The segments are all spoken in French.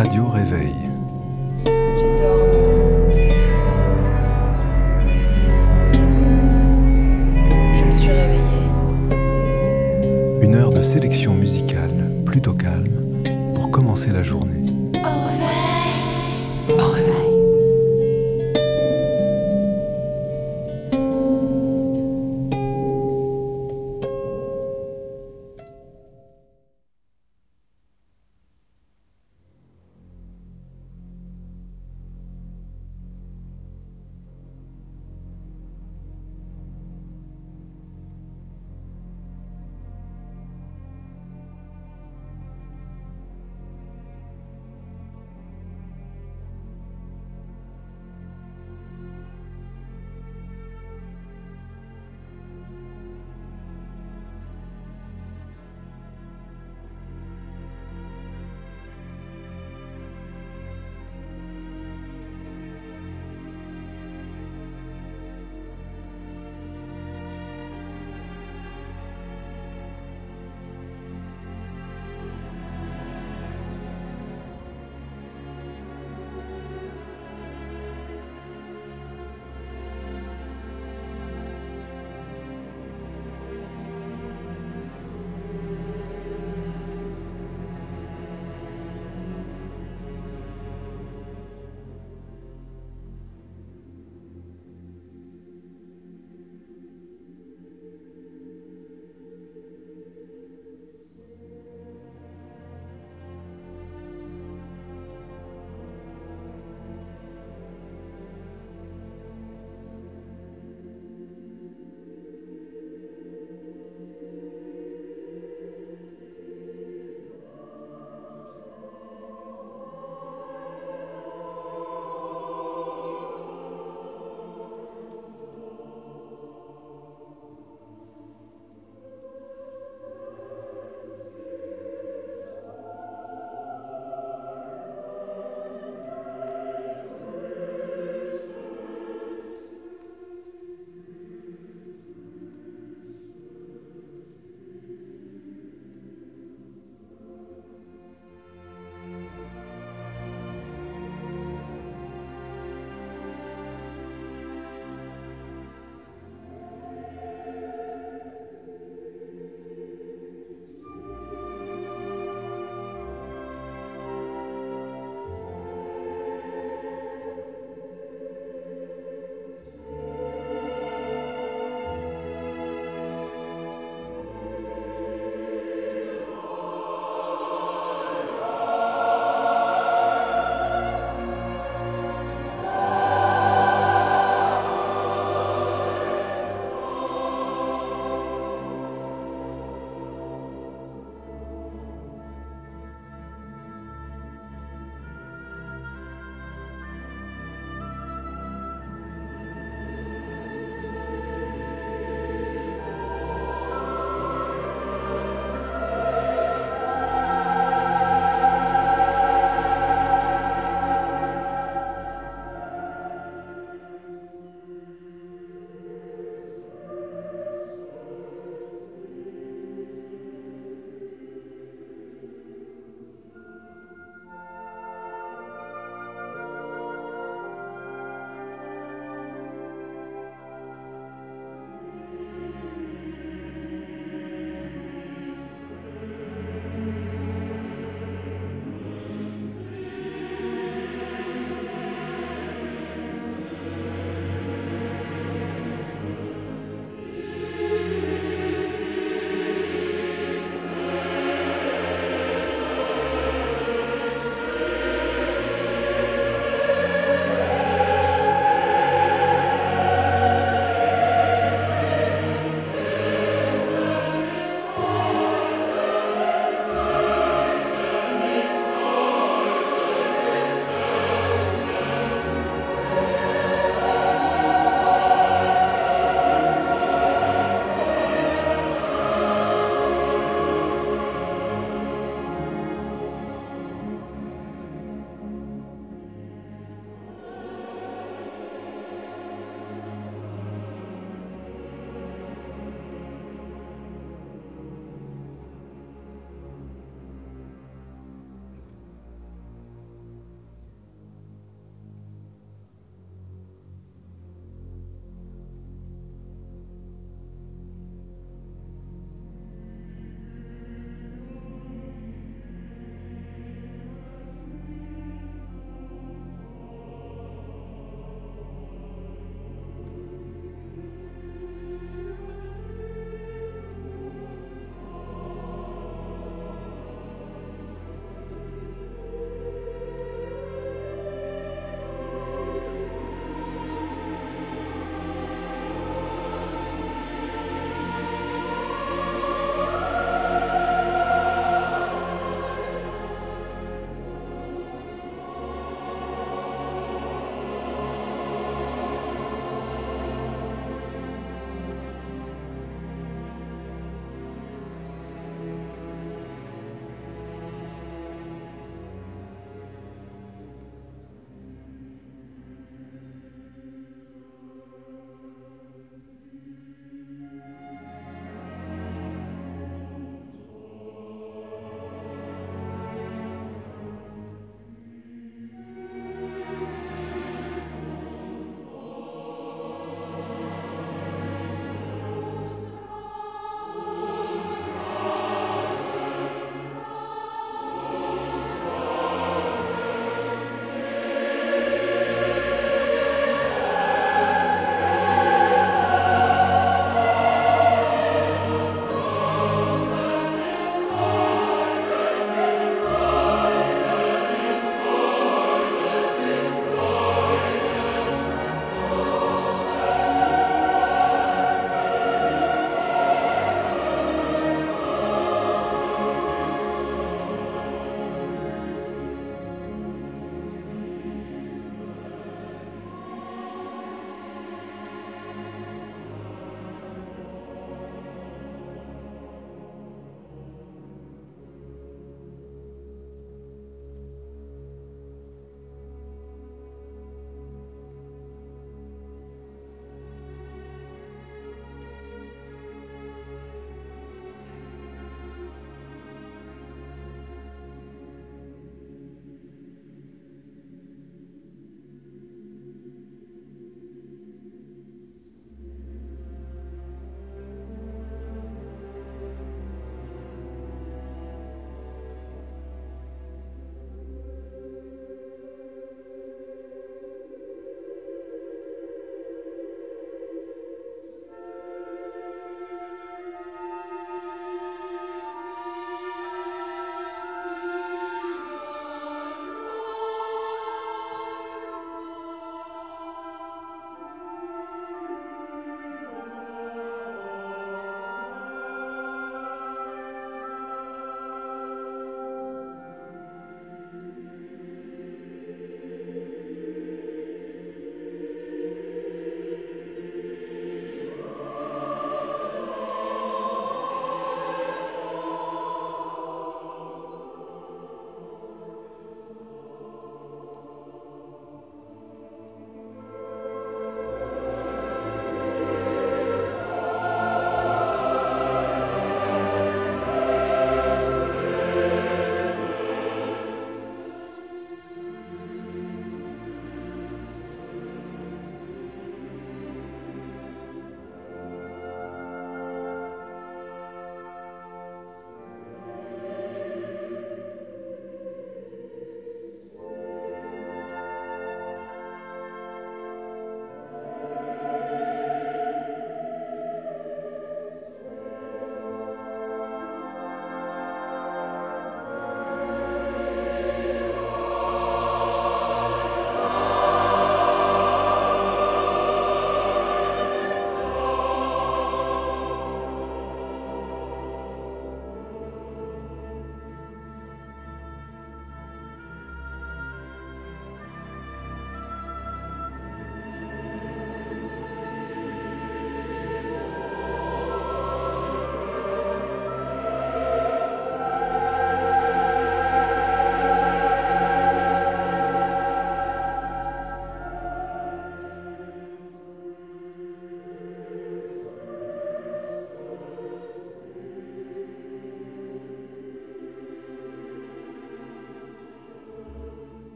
Radio Réveil.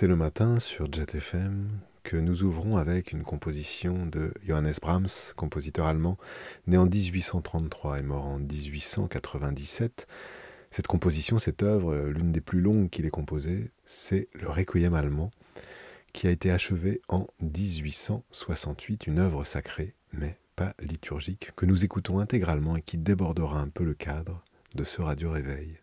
C'est le matin sur Jet FM que nous ouvrons avec une composition de Johannes Brahms, compositeur allemand, né en 1833 et mort en 1897. Cette composition, cette œuvre, l'une des plus longues qu'il ait composées, c'est le Requiem allemand, qui a été achevé en 1868, une œuvre sacrée, mais pas liturgique, que nous écoutons intégralement et qui débordera un peu le cadre de ce radio réveil.